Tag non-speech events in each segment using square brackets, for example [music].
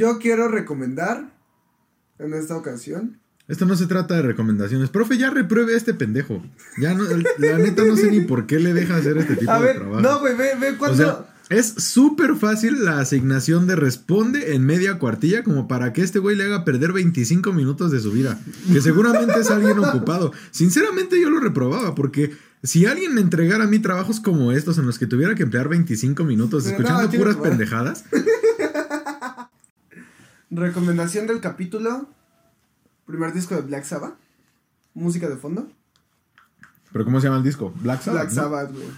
Yo quiero recomendar, en esta ocasión, Esto no se trata de recomendaciones. Profe, ya repruebe a este pendejo. Ya no, la neta no sé ni por qué le deja hacer este tipo A de ver, trabajo. no, güey, ve, ve O sea, es súper fácil la asignación de responde en media cuartilla como para que este güey le haga perder 25 minutos de su vida. Que seguramente es alguien ocupado. Sinceramente yo lo reprobaba porque si alguien me entregara a mí trabajos como estos en los que tuviera que emplear 25 minutos escuchando no, puras pendejadas, Recomendación del capítulo. Primer disco de Black Sabbath. Música de fondo. pero ¿cómo se llama el disco? Black Sabbath. Black ¿no? Sabbath, güey.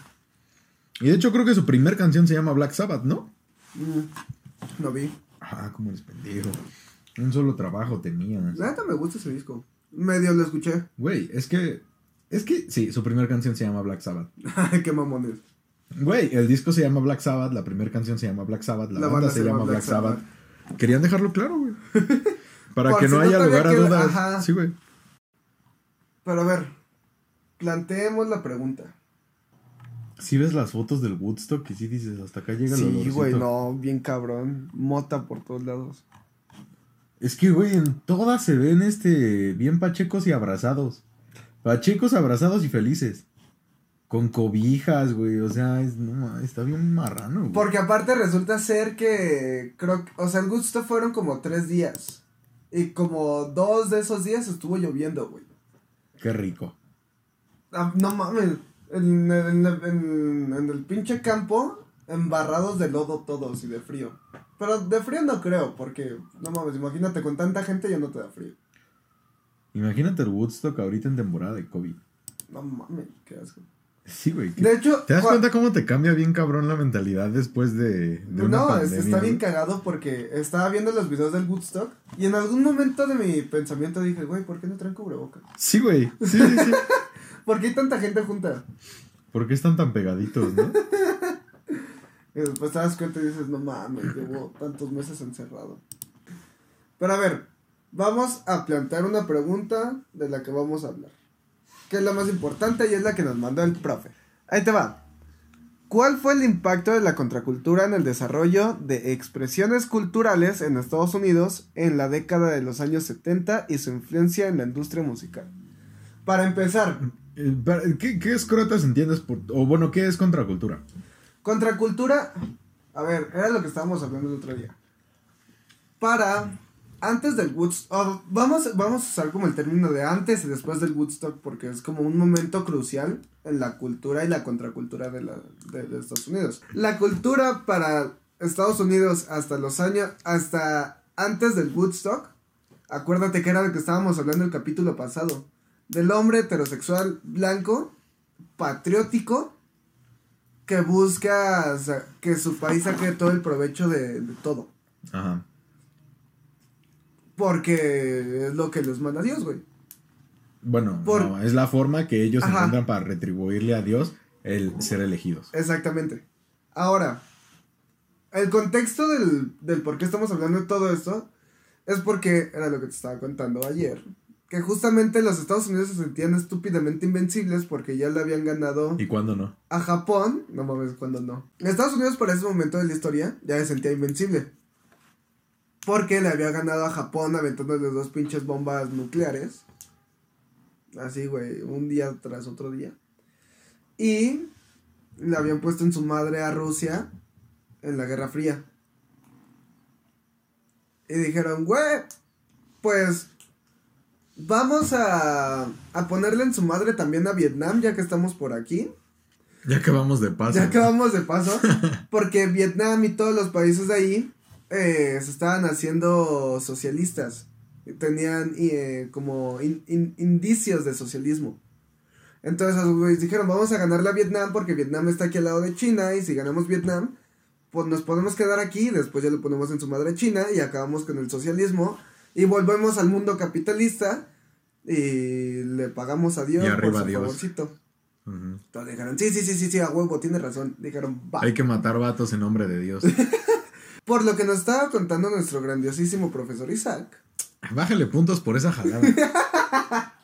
Y de hecho creo que su primer canción se llama Black Sabbath, ¿no? Mm, No vi. Ah, cómo eres pendejo. Un solo trabajo tenías. La neta me gusta ese disco. Medio lo escuché. Güey, es que. Es que sí, su primera canción se llama Black Sabbath. [laughs] Qué mamones. Güey, el disco se llama Black Sabbath, la primera canción se llama Black Sabbath, la, banda, se, llama Black Sabbath. Querían dejarlo claro, güey. [laughs] Para Por que si no haya lugar a dudas. ajá. Sí, güey. Pero a ver, planteemos la pregunta. Si ves las fotos del Woodstock y sí dices, hasta acá llega el Sí, güey, no, bien cabrón. Mota por todos lados. Es que, güey, en todas se ven este bien pachecos y abrazados. Pachecos, abrazados y felices. Con cobijas, güey. O sea, es, no, está bien marrano, güey. Porque aparte resulta ser que creo que, o sea, el gusto fueron como tres días. Y como dos de esos días estuvo lloviendo, güey. Qué rico. Ah, no mames. En, en- en- en el pinche campo, embarrados de lodo todos y de frío. Pero de frío no creo, porque, no mames, imagínate, con tanta gente ya no te da frío. Imagínate el Woodstock ahorita en temporada de COVID. No mames, qué asco. Sí, güey. De hecho, ¿Te das cuenta cómo te cambia bien cabrón la mentalidad después de, de una no, pandemia? está bien cagado porque estaba viendo los videos del Woodstock y en algún momento de mi pensamiento dije, güey, ¿por qué no traen cubreboca? Sí, güey. Sí, sí, sí. [laughs] ¿Por qué hay tanta gente junta? ¿Por qué están tan pegaditos, no? [laughs] Y después te das cuenta y dices, no mames, llevo tantos meses encerrado. Pero a ver, vamos a plantear una pregunta de la que vamos a hablar. Que es la más importante y es la que nos mandó el profe. Ahí te va. ¿Cuál fue el impacto de la contracultura en el desarrollo de expresiones culturales en Estados Unidos en la década de los años 70 y su influencia en la industria musical? Para empezar, Eh, ¿Qué, qué escrotas entiendes por... O bueno, ¿qué es contracultura? Contracultura, a ver, era lo que estábamos hablando el otro día. Para, antes del Woodstock, vamos, vamos a usar como el término de antes y después del Woodstock porque es como un momento crucial en la cultura y la contracultura de, la, de, Estados Unidos. La cultura para Estados Unidos hasta los años, hasta antes del Woodstock, acuérdate que era lo que estábamos hablando el capítulo pasado, del hombre heterosexual blanco, patriótico, que busca que su país saque todo el provecho de, de todo. Ajá. Porque es lo que les manda Dios, güey. Bueno, Por- no, es la forma que ellos Ajá. encuentran para retribuirle a Dios el ser elegidos. Exactamente. Ahora, el contexto del, del por qué estamos hablando de todo esto es porque era lo que te estaba contando ayer. Que justamente los Estados Unidos se sentían estúpidamente invencibles porque ya le habían ganado ¿Y cuándo no? a Japón. No mames, cuando no. Estados Unidos por ese momento de la historia ya se sentía invencible. Porque le había ganado a Japón aventándole dos pinches bombas nucleares. Así, güey, un día tras otro día. Y le habían puesto en su madre a Rusia en la Guerra Fría. Y dijeron, güey, pues vamos a, a ponerle en su madre también a Vietnam ya que estamos por aquí. Ya que vamos de paso. Ya que vamos de paso, [laughs] porque Vietnam y todos los países de ahí eh, se estaban haciendo socialistas. Tenían eh, como in- in- indicios de socialismo. Entonces los dijeron, vamos a ganarle a Vietnam porque Vietnam está aquí al lado de China y si ganamos Vietnam, pues nos podemos quedar aquí, después ya lo ponemos en su madre China y acabamos con el socialismo y volvemos al mundo capitalista y le pagamos a Dios Y arriba por su Dios. favorcito. Ujú. Entonces dijeron, sí, sí, sí, sí, sí, a huevo, tiene razón. Dijeron, va. Hay que matar vatos en nombre de Dios. [laughs] Por lo que nos estaba contando nuestro grandiosísimo profesor Isaac, Bájale puntos por esa jalada. [laughs]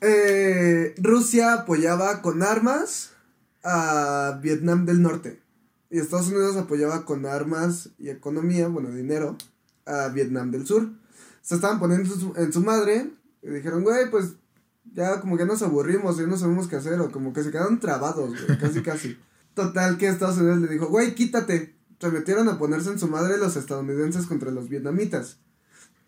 eh, Rusia apoyaba con armas a Vietnam del Norte. Y Estados Unidos apoyaba con armas y economía, bueno, dinero, a Vietnam del Sur. Se estaban poniendo en su, en su madre y dijeron, güey, pues ya como que nos aburrimos, ya no sabemos qué hacer, o como que se quedaron trabados, güey, casi casi. Total que Estados Unidos le dijo, güey, quítate. Se metieron a ponerse en su madre los estadounidenses contra los vietnamitas.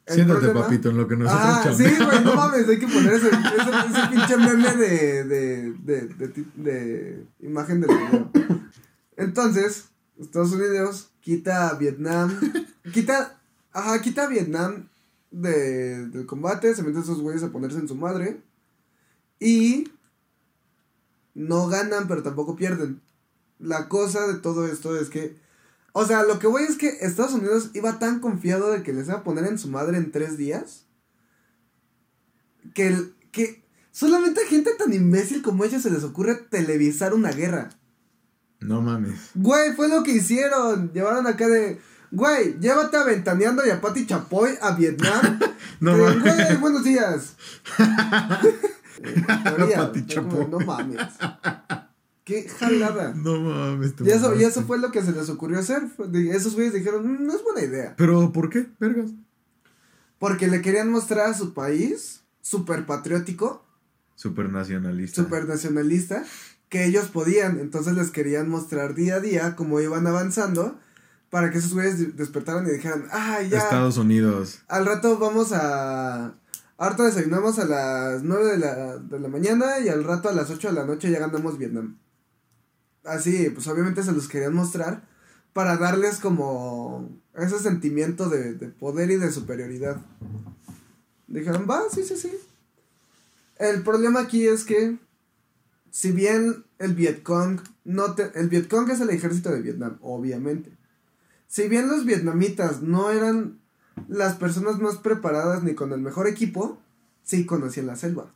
El Siéntate, problema- papito, en lo que nosotros Ah, sí, güey, no mames, hay que poner ese, ese, ese pinche meme de, de, de, de imagen del video. Entonces, Estados Unidos quita a Vietnam, quita, ajá, quita a Vietnam de, del combate, se meten esos güeyes a ponerse en su madre y no ganan, pero tampoco pierden. La cosa de todo esto es que, o sea, lo que voy es que Estados Unidos iba tan confiado de que les iba a poner en su madre en tres días, que, el- que solamente a gente tan imbécil como ellos se les ocurre televisar una guerra. No mames. Güey, fue lo que hicieron. Llevaron acá de. Güey, llévate a Ventaneando y a Pati Chapoy a Vietnam. [laughs] No mames. Güey, buenos días. [laughs] [laughs] Eh, teoría, Pati fue como, Chapoy. No mames. Qué jalada. [laughs] No mames. te Y eso, y eso fue lo que se les ocurrió hacer. Esos güeyes dijeron, "Mm, no es buena idea. Pero, ¿por qué? Vergas. Porque le querían mostrar a su país, súper patriótico, Super nacionalista. súper nacionalista, que ellos podían. Entonces les querían mostrar día a día cómo iban avanzando para que esos güeyes de- despertaran y dijeran, ah, ya, Estados Unidos. al rato vamos a... Ahorita desayunamos a las 9 de la, de la mañana y al rato a las 8 de la noche ya ganamos Vietnam. Así, pues obviamente se los querían mostrar para darles como ese sentimiento de, de poder y de superioridad. Dijeron, va, sí, sí, sí. El problema aquí es que, si bien el Vietcong, no te, el Vietcong es el ejército de Vietnam, obviamente. Si bien los vietnamitas no eran las personas más preparadas ni con el mejor equipo, sí conocían la selva.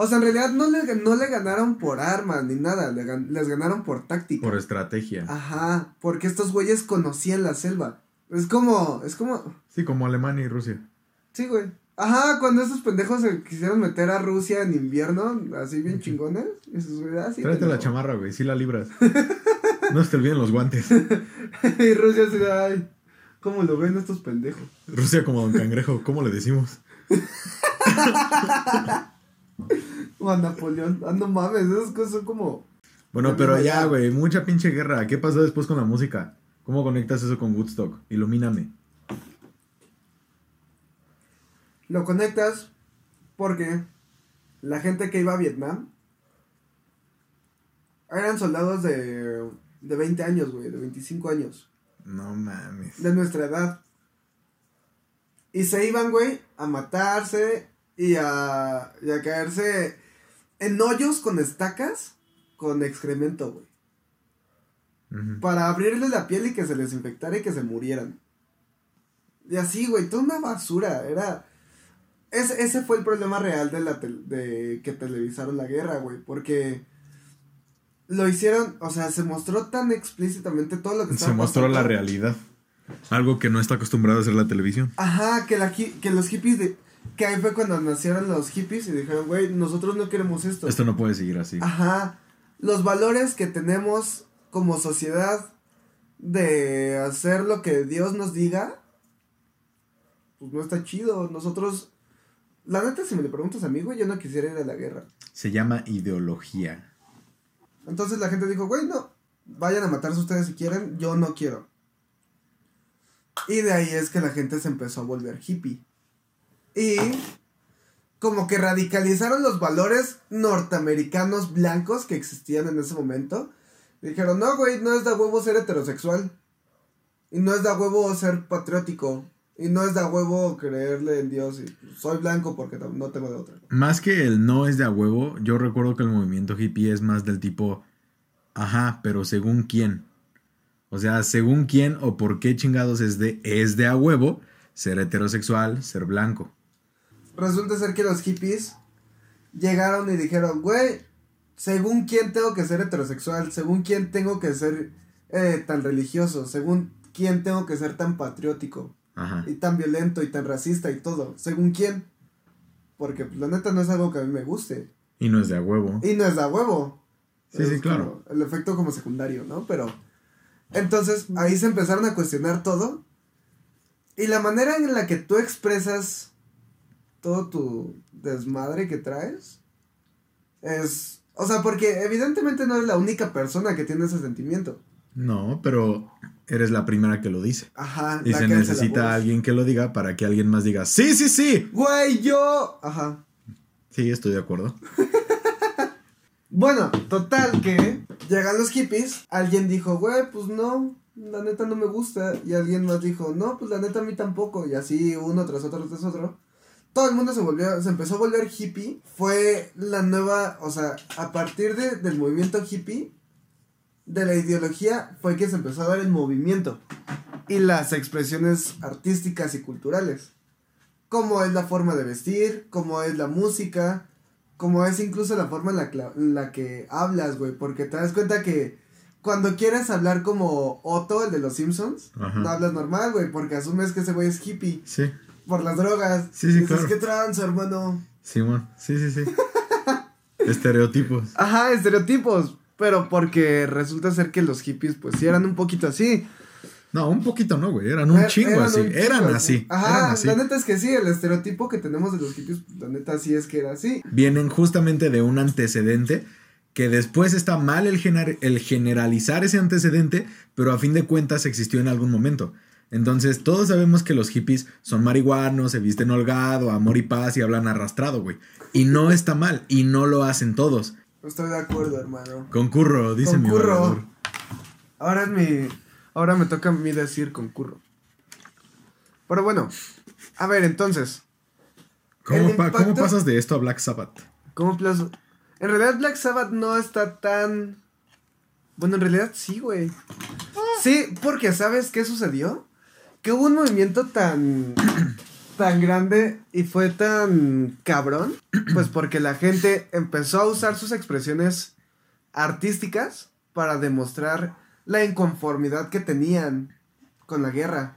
O sea, en realidad no le, no le ganaron por armas ni nada, le les ganaron por táctica. Por estrategia. Ajá, porque estos güeyes conocían la selva. Es como, es como, Sí, como Alemania y Rusia. sí, güey. Ajá, cuando esos pendejos se quisieron meter a Rusia en invierno, así bien chingones. y esos güeyes, ah, sí, Tráete la chamarra, güey. Sí la libras. [laughs] no se te olviden los guantes. [laughs] y Rusia así, ay, ¿cómo lo ven estos pendejos? Rusia como Don Cangrejo. ¿Cómo le decimos? [laughs] [laughs] O a Napoleón, ah, no mames, esas cosas son como... Bueno, pero ya, güey. Mucha pinche guerra. ¿Qué pasó después con la música? ¿Cómo conectas eso con Woodstock? Ilumíname. Lo conectas porque la gente que iba a Vietnam eran soldados de, de 20 años, güey, de 25 años, No mames. de nuestra edad. Y se iban, güey, a matarse y a, y a caerse en hoyos con estacas con excremento, güey. Para abrirles la piel y que se les infectara y que se murieran. Y así, güey, toda una basura. Era. Ese, ese fue el problema real de la de que televisaron la guerra, güey. Porque lo hicieron, o sea, se mostró tan explícitamente todo lo que Se mostró pasando. la realidad. Algo que no está acostumbrado a hacer la televisión. Ajá, que, la, que los hippies de. Que ahí fue cuando nacieron los hippies y dijeron, güey, nosotros no queremos esto. Esto no puede seguir así. Ajá. Los valores que tenemos como sociedad de hacer lo que Dios nos diga, pues no está chido. Nosotros, la neta, si me lo preguntas a mí, güey, yo no quisiera ir a la guerra. Se llama ideología. Entonces la gente dijo, güey, no, vayan a matarse ustedes si quieren, yo no quiero. Y de ahí es que la gente se empezó a volver hippie. Y como que radicalizaron los valores norteamericanos blancos que existían en ese momento. Dijeron, no, güey, no es de huevo ser heterosexual. Y no es de huevo ser patriótico. Y no es de huevo creerle en Dios. Y soy blanco porque no tengo de otra. Más que el no es de huevo, yo recuerdo que el movimiento hippie es más del tipo, ajá, pero según quién. O sea, según quién o por qué chingados es de, es de a huevo ser heterosexual, ser blanco. Resulta ser que los hippies llegaron y dijeron, güey, según quién tengo que ser heterosexual, según quién tengo que ser eh, tan religioso, según quién tengo que ser tan patriótico Ajá. y tan violento y tan racista y todo, según quién. Porque pues, la neta no es algo que a mí me guste. Y no es de a huevo. Y no es de a huevo. Sí, Es sí, claro. El efecto como secundario, ¿no? Pero. Entonces, ahí se empezaron a cuestionar todo. Y la manera en la que tú expresas todo tu desmadre que traes es. O sea, porque evidentemente no eres la única persona que tiene ese sentimiento. No, pero eres la primera que lo dice. Ajá. Y se necesita alguien que lo diga para que alguien más diga, sí, sí, sí. Güey, yo. Ajá. Sí, estoy de acuerdo. [laughs] Bueno, total que llegan los hippies, alguien dijo, güey, pues no, la neta no me gusta, y alguien más dijo, no, pues la neta a mí tampoco, y así uno tras otro tras otro. Todo el mundo se volvió, se empezó a volver hippie, fue la nueva, o sea, a partir de, del movimiento hippie, de la ideología, fue que se empezó a dar el movimiento y las expresiones artísticas y culturales. Como es la forma de vestir, como es la música, como es incluso la forma en la, que hablas, güey, porque te das cuenta que cuando quieres hablar como Otto, el de los Simpsons, Ajá. no hablas normal, güey, porque asumes que ese güey es hippie Sí, por las drogas. Sí, sí, Y dices, claro. ¿qué trans, hermano? Simón. Sí, sí, sí. [laughs] Estereotipos. Ajá, estereotipos, pero porque resulta ser que los hippies, pues sí eran un poquito así. No, un poquito no, güey. Eran un Er- chingo eran así. un chingo eran así. Ajá, Eran así. la neta es que sí, el estereotipo que tenemos de los hippies, la neta sí es que era así. Vienen justamente de un antecedente que después está mal el, gener- el generalizar ese antecedente, pero a fin de cuentas existió en algún momento. Entonces, todos sabemos que los hippies son marihuanos, se visten holgado, amor y paz y hablan arrastrado, güey. Y no está mal, y no lo hacen todos. Estoy de acuerdo, hermano. Concurro, dice mi Concurro. valedor. Ahora es mi. Ahora me toca a mí decir concurro. Pero bueno, a ver, entonces, ¿Cómo, El pa- ¿Cómo impacto- pasas de esto a Black Sabbath? ¿cómo plazo? En realidad, Black Sabbath no está tan. Bueno, en realidad sí, güey. Sí, porque ¿sabes qué sucedió? Hubo un movimiento tan. tan grande y fue tan cabrón. Pues porque la gente empezó a usar sus expresiones artísticas para demostrar la inconformidad que tenían con la guerra.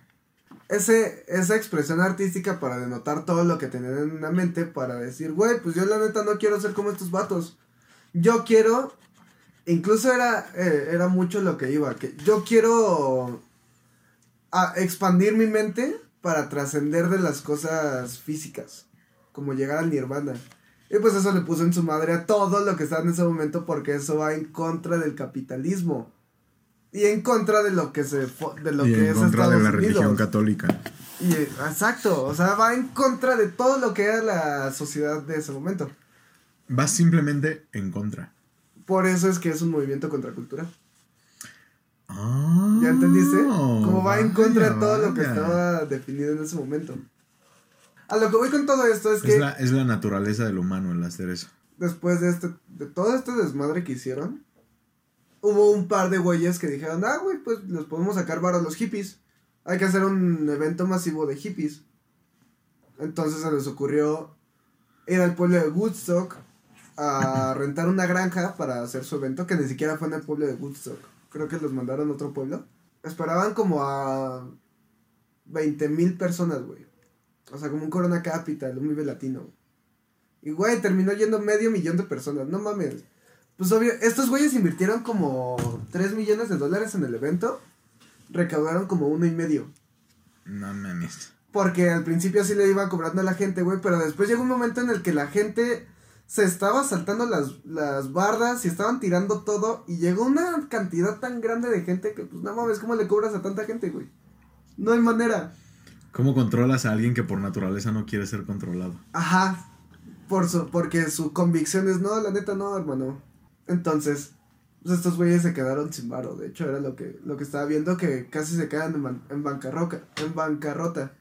Ese, esa expresión artística para denotar todo lo que tenían en la mente, para decir, güey, pues yo la neta no quiero ser como estos vatos. Yo quiero, incluso era, eh, era mucho lo que iba, que yo quiero a expandir mi mente para trascender de las cosas físicas, como llegar al nirvana. Y pues eso le puso en su madre a todo lo que estaba en ese momento porque eso va en contra del capitalismo. Y en contra de lo que se de lo y que en es contra de la religión católica. Y, exacto, o sea, va en contra de todo lo que era la sociedad de ese momento. Vas simplemente en contra. Por eso es que es un movimiento contracultural. Ah, ¿Ya entendiste? Como va en contra de vaya, todo lo que estaba definido en ese momento. A lo que voy con todo esto es que Es la, es la naturaleza del humano el hacer eso. después de este, de todo este desmadre que hicieron, hubo un par de güeyes que dijeron, ah, güey, pues los podemos sacar varo a los hippies. Hay que hacer un evento masivo de hippies. Entonces se les ocurrió ir al pueblo de Woodstock a rentar una granja para hacer su evento, que ni siquiera fue en el pueblo de Woodstock. Creo que los mandaron a otro pueblo. Esperaban como a 20 mil personas, güey. O sea, como un Corona Capital, un Vive Latino. Y, güey, terminó yendo medio millón de personas. No mames. Pues obvio, estos güeyes invirtieron como 3 millones de dólares en el evento. Recaudaron como uno y medio. No mames. Porque al principio sí le iban cobrando a la gente, güey. Pero después llegó un momento en el que la gente se estaba saltando las, las bardas y estaban tirando todo. Y llegó una cantidad tan grande de gente que, pues no mames, ¿cómo le cobras a tanta gente, güey? No hay manera. ¿Cómo controlas a alguien que por naturaleza no quiere ser controlado? Ajá. Por su, porque su convicción es, no, la neta no, hermano. Entonces, pues estos güeyes se quedaron sin varo. De hecho, era lo que, lo que estaba viendo, que casi se quedan en, ban- en, bancarrota, en bancarrota.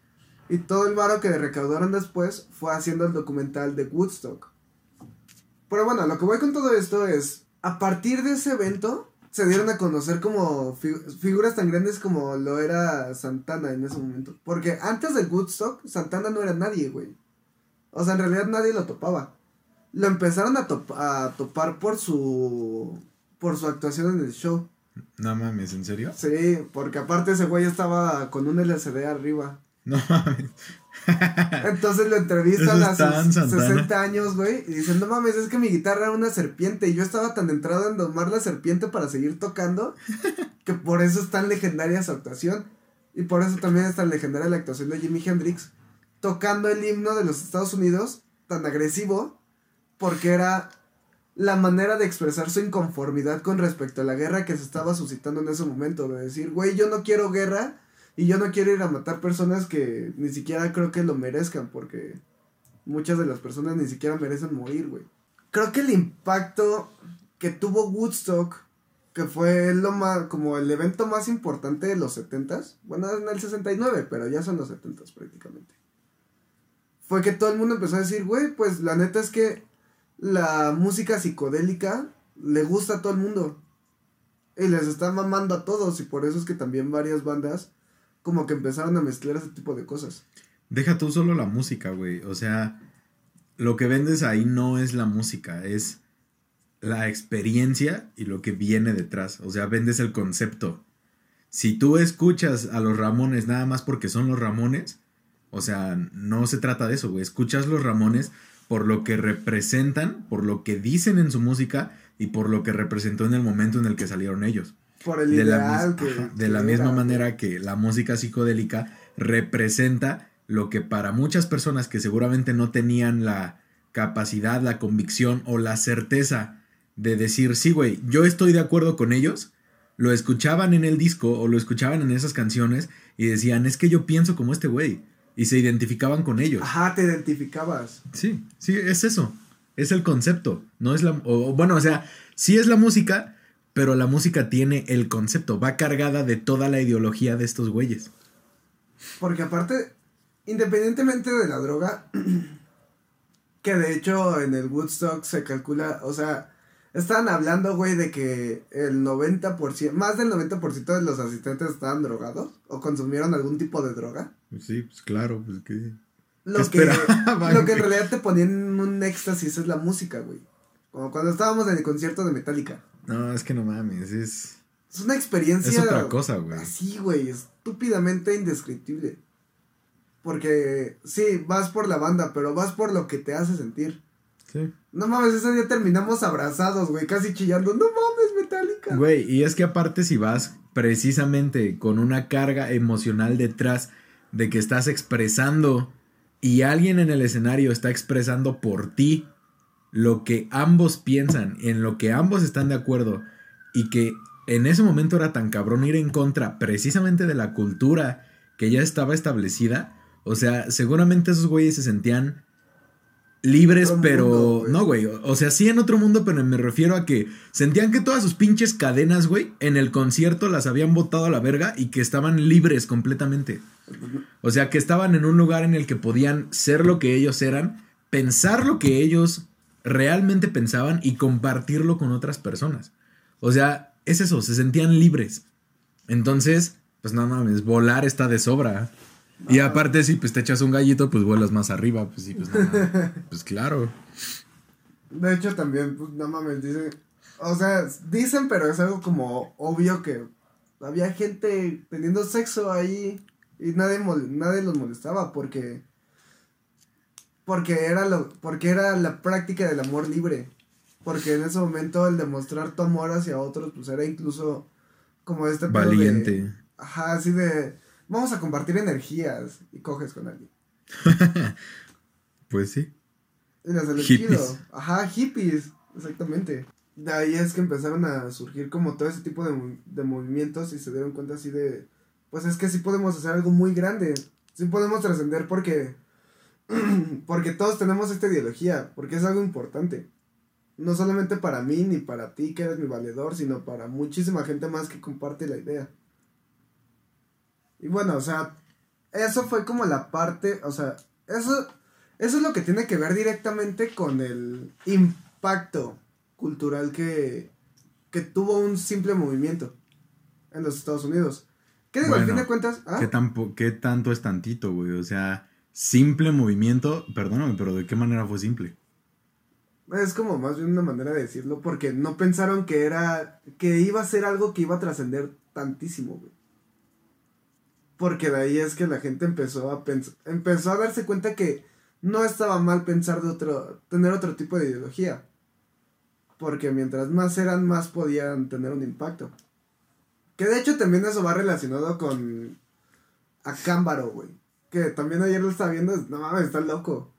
Y todo el varo que recaudaron después fue haciendo el documental de Woodstock. Pero bueno, lo que voy con todo esto es, a partir de ese evento, se dieron a conocer como fi- figuras tan grandes como lo era Santana en ese momento. Porque antes del Woodstock, Santana no era nadie, güey. O sea, en realidad nadie lo topaba. Lo empezaron a, top- a topar por su por su actuación en el show. No mames, ¿en serio? Sí, porque aparte ese güey estaba con un LCD arriba. No mames. Entonces lo entrevistan a sus Santana. 60 años, güey. Y dicen, no mames, es que mi guitarra era una serpiente. Y yo estaba tan entrado en domar la serpiente para seguir tocando. [laughs] que por eso es tan legendaria su actuación. Y por eso también es tan legendaria la actuación de Jimi Hendrix. Tocando el himno de los Estados Unidos. Tan agresivo. Porque era la manera de expresar su inconformidad con respecto a la guerra que se estaba suscitando en ese momento. De decir, güey, yo no quiero guerra. Y yo no quiero ir a matar personas que ni siquiera creo que lo merezcan, porque muchas de las personas ni siquiera merecen morir, güey. Creo que el impacto que tuvo Woodstock, que fue lo más, como el evento más importante de los 70s, bueno, en el 69, pero ya son los 70s prácticamente. Fue que todo el mundo empezó a decir, güey, pues la neta es que la música psicodélica le gusta a todo el mundo. Y les está mamando a todos, y por eso es que también varias bandas como que empezaron a mezclar ese tipo de cosas. Deja tú solo la música, güey. O sea, lo que vendes ahí no es la música, es la experiencia y lo que viene detrás. O sea, vendes el concepto. Si tú escuchas a los Ramones nada más porque son los Ramones, o sea, no se trata de eso, güey. Escuchas los Ramones por lo que representan, por lo que dicen en su música y por lo que representó en el momento en el que salieron ellos. Por el de la, ideal mis- que, ajá, de que la misma manera que la música psicodélica representa lo que para muchas personas que seguramente no tenían la capacidad, la convicción o la certeza de decir, sí, güey, yo estoy de acuerdo con ellos, lo escuchaban en el disco o lo escuchaban en esas canciones y decían, es que yo pienso como este güey. Y se identificaban con ellos. Ajá, te identificabas. Sí, sí, es eso. Es el concepto. No es la. O bueno, o sea, sí es la música, pero la música tiene el concepto. Va cargada de toda la ideología de estos güeyes. Porque aparte, independientemente de la droga, [clears throat] que de hecho en el Woodstock se calcula, o sea, estaban hablando, güey, de que el 90%, más del 90% de los asistentes estaban drogados o consumieron algún tipo de droga. Sí, pues claro, pues que. Lo ¿Qué que, lo que en realidad te ponía en un éxtasis es la música, güey. Como cuando estábamos en el concierto de Metallica. No, es que no mames, es. Es una experiencia. Es otra cosa, güey. Así, güey, estúpidamente indescriptible. Porque, sí, vas por la banda, pero vas por lo que te hace sentir. Sí. No mames, ese día terminamos abrazados, güey, casi chillando. No mames, Metallica. Güey, y es que aparte si vas precisamente con una carga emocional detrás de que estás expresando y alguien en el escenario está expresando por ti lo que ambos piensan, en lo que ambos están de acuerdo y que en ese momento era tan cabrón ir en contra precisamente de la cultura que ya estaba establecida, o sea, seguramente esos güeyes se sentían libres, pero mundo, güey. no, güey, o sea, sí en otro mundo, pero me refiero a que sentían que todas sus pinches cadenas, güey, en el concierto las habían botado a la verga y que estaban libres completamente. O sea, que estaban en un lugar en el que podían ser lo que ellos eran, pensar lo que ellos realmente pensaban y compartirlo con otras personas. O sea, es eso, se sentían libres. Entonces, pues no mames, volar está de sobra. Y aparte, si pues te echas un gallito, pues vuelas más arriba. Pues sí, pues no mames. [laughs] Pues claro. De hecho, también, pues, no mames, dicen. O sea, dicen, pero es algo como obvio que había gente teniendo sexo ahí y nadie, mol- nadie los molestaba porque. Porque era, lo, porque era la práctica del amor libre. Porque en ese momento el demostrar tu amor hacia otros, pues era incluso como este de- Valiente. ajá, así de. Vamos a compartir energías y coges con alguien. [laughs] Pues sí. Y las Hippies. Ajá, hippies, exactamente. De ahí es que empezaron a surgir como todo ese tipo de, de movimientos y se dieron cuenta así de, pues es que sí podemos hacer algo muy grande, sí podemos trascender porque, [clears throat] porque todos tenemos esta ideología, porque es algo importante. No solamente para mí ni para ti que eres mi valedor, sino para muchísima gente más que comparte la idea. Y bueno, o sea, eso fue como la parte, o sea, eso, eso es lo que tiene que ver directamente con el impacto cultural que, que tuvo un simple movimiento en los Estados Unidos. ¿Qué digo? al fin de cuentas, ¿ah? ¿Qué, tampo- ¿Qué tanto es tantito, güey? O sea, simple movimiento. Perdóname, pero ¿de qué manera fue simple? es como más bien una manera de decirlo porque no pensaron que era, que iba a ser algo que iba a trascender tantísimo, güey. Porque de ahí es que la gente empezó a pens- empezó a darse cuenta que no estaba mal pensar de otro, tener otro tipo de ideología. Porque mientras más eran, más podían tener un impacto. Que de hecho también eso va relacionado con Acámbaro, güey. Que también ayer lo estaba viendo, no mames, está loco.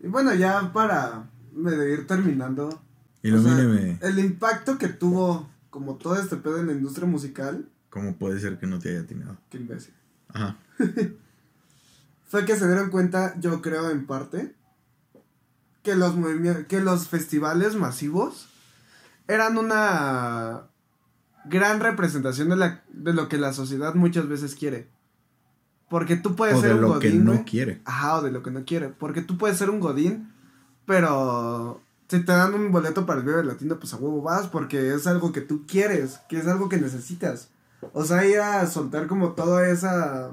Y bueno, ya para medio ir terminando. o sea, Ilumíneme. el impacto que tuvo como todo este pedo en la industria musical, ¿Cómo puede ser que no te haya atinado? qué imbécil. Ajá. [laughs] Fue que se dieron cuenta, yo creo en parte, que los que los festivales masivos eran una gran representación de, la, de lo que la sociedad muchas veces quiere. Porque tú puedes O ser de un lo godín, que no quiere. Ajá, o de lo que no quiere. Porque tú puedes ser un godín, pero si te dan un boleto para el Vive Latino, pues a huevo vas, porque es algo que tú quieres, que es algo que necesitas. O sea, ir a soltar como toda esa...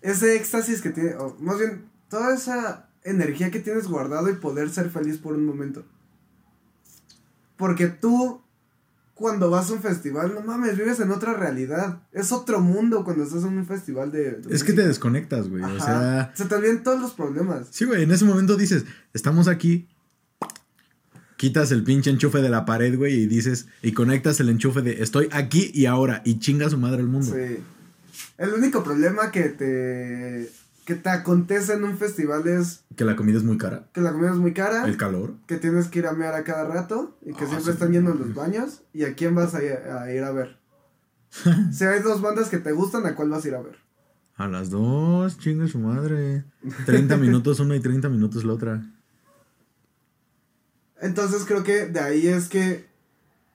Ese éxtasis que tiene, o más bien, toda esa energía que tienes guardado y poder ser feliz por un momento. Porque tú, cuando vas a un festival, no mames, vives en otra realidad. Es otro mundo cuando estás en un festival de... de Es que te desconectas, güey. O sea, Se te olvidan todos los problemas. sí, güey. En ese momento dices, estamos aquí. Quitas el pinche enchufe de la pared, güey, y dices, y conectas el enchufe de estoy aquí y ahora, y chinga su madre el mundo. Sí. El único problema que te que te acontece en un festival es Que la comida es muy cara. que la comida es muy cara, El calor. que tienes que ir a mear a cada rato y que Ah, siempre sí. están llenos los baños y a quién vas a ir a, ir a ver. [laughs] si hay dos bandas que te gustan, ¿a cuál vas a ir a ver? A las dos, chinga su madre. 30 minutos una y 30 minutos la otra. Entonces creo que de ahí es que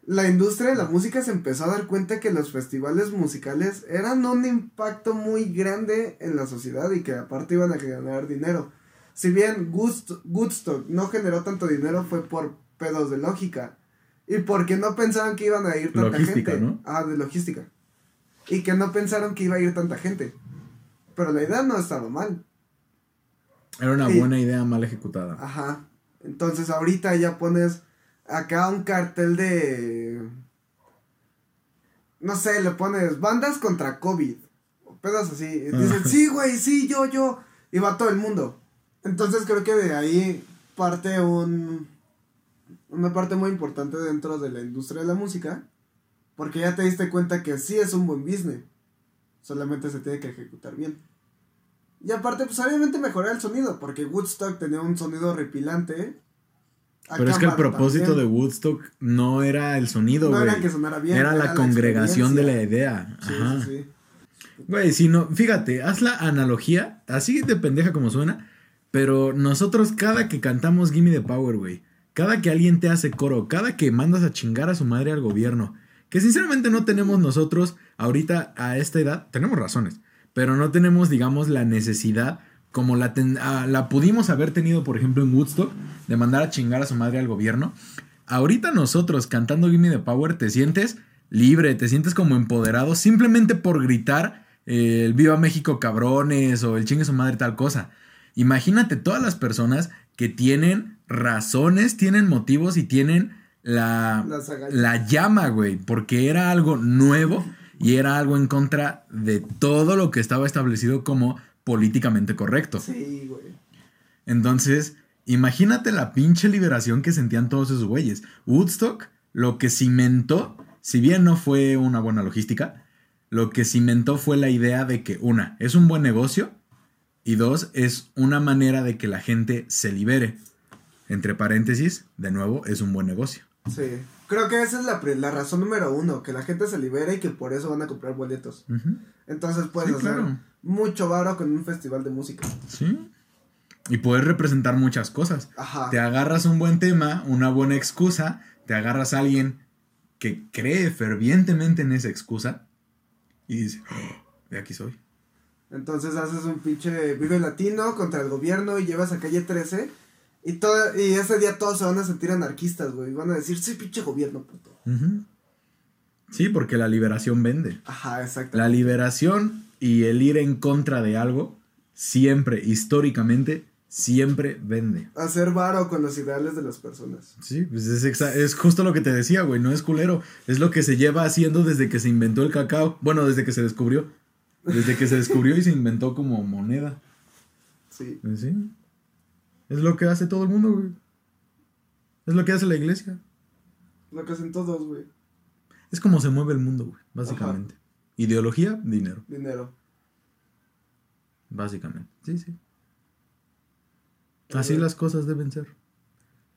la industria de la música se empezó a dar cuenta que los festivales musicales eran un impacto muy grande en la sociedad y que aparte iban a ganar dinero. Si bien Woodst- Woodstock no generó tanto dinero fue por pedos de lógica y porque no pensaban que iban a ir tanta Logística, gente. ¿no? Ah, de logística. Y que no pensaron que iba a ir tanta gente. Pero la idea no estaba mal. Era una buena idea mal ejecutada. Ajá. Entonces ahorita ya pones acá un cartel de... No sé, le pones bandas contra COVID. O pedos así. Y dicen, sí, güey, sí, yo, yo. Y va todo el mundo. Entonces creo que de ahí parte un... Una parte muy importante dentro de la industria de la música. Porque ya te diste cuenta que sí es un buen business. Solamente se tiene que ejecutar bien. Y aparte, pues obviamente mejorar el sonido, porque Woodstock tenía un sonido repilante. Pero es que el propósito de. Woodstock no era el sonido, No güey. era que sonara bien. era la congregación de la idea. Sí, Ajá. sí, sí. Güey, si no, fíjate, haz la analogía, así de pendeja como suena, pero nosotros cada que cantamos Gimme the Power, güey, cada que alguien te hace coro, cada que mandas a chingar a su madre al gobierno, que sinceramente no tenemos nosotros ahorita a esta edad, tenemos razones, pero no tenemos, digamos, la necesidad como la, ten- ah, la pudimos haber tenido, por ejemplo, en Woodstock, de mandar a chingar a su madre al gobierno. Ahorita nosotros cantando Gimme the Power te sientes libre, te sientes como empoderado simplemente por gritar eh, el Viva México cabrones o el chingue su madre tal cosa. Imagínate todas las personas que tienen razones, tienen motivos y tienen la, la llama, güey, porque era algo nuevo y era algo en contra de todo lo que estaba establecido como políticamente correcto. Sí, güey. Entonces, imagínate la pinche liberación que sentían todos esos güeyes. Woodstock, lo que cimentó, si bien no fue una buena logística, lo que cimentó fue la idea de que, una, es un buen negocio y dos, es una manera de que la gente se libere. Entre paréntesis, de nuevo, es un buen negocio. Sí. Creo que esa es la, la razón número uno, que la gente se libere y que por eso van a comprar boletos. Entonces puedes Sí, hacer claro. mucho varo con un festival de música. Sí. Y puedes representar muchas cosas. Ajá. Te agarras un buen tema, una buena excusa, te agarras a alguien que cree fervientemente en esa excusa y dice, "Oh, de aquí soy. Entonces haces un pinche Vive Latino contra el gobierno y llevas a calle 13. Y, todo, y ese día todos se van a sentir anarquistas, güey. Van a decir, sí, pinche gobierno, puto. Sí, porque la liberación vende. Ajá, exacto. La liberación y el ir en contra de algo siempre, históricamente, siempre vende. Hacer varo con los ideales de las personas. Sí, pues es, es justo lo que te decía, güey, no es culero. Es lo que se lleva haciendo desde que se inventó el cacao. Bueno, desde que se descubrió. Desde que se descubrió y se inventó como moneda. Sí. Sí. Es lo que hace todo el mundo, güey. Es lo que hace la iglesia. Lo que hacen todos, güey. Es como se mueve el mundo, güey, básicamente. Ideología, dinero, Dinero. básicamente. Sí, sí. Así las cosas deben ser.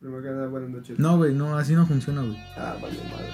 Buenas noches. No, güey, no, así no funciona, güey. Ah, vale, madre.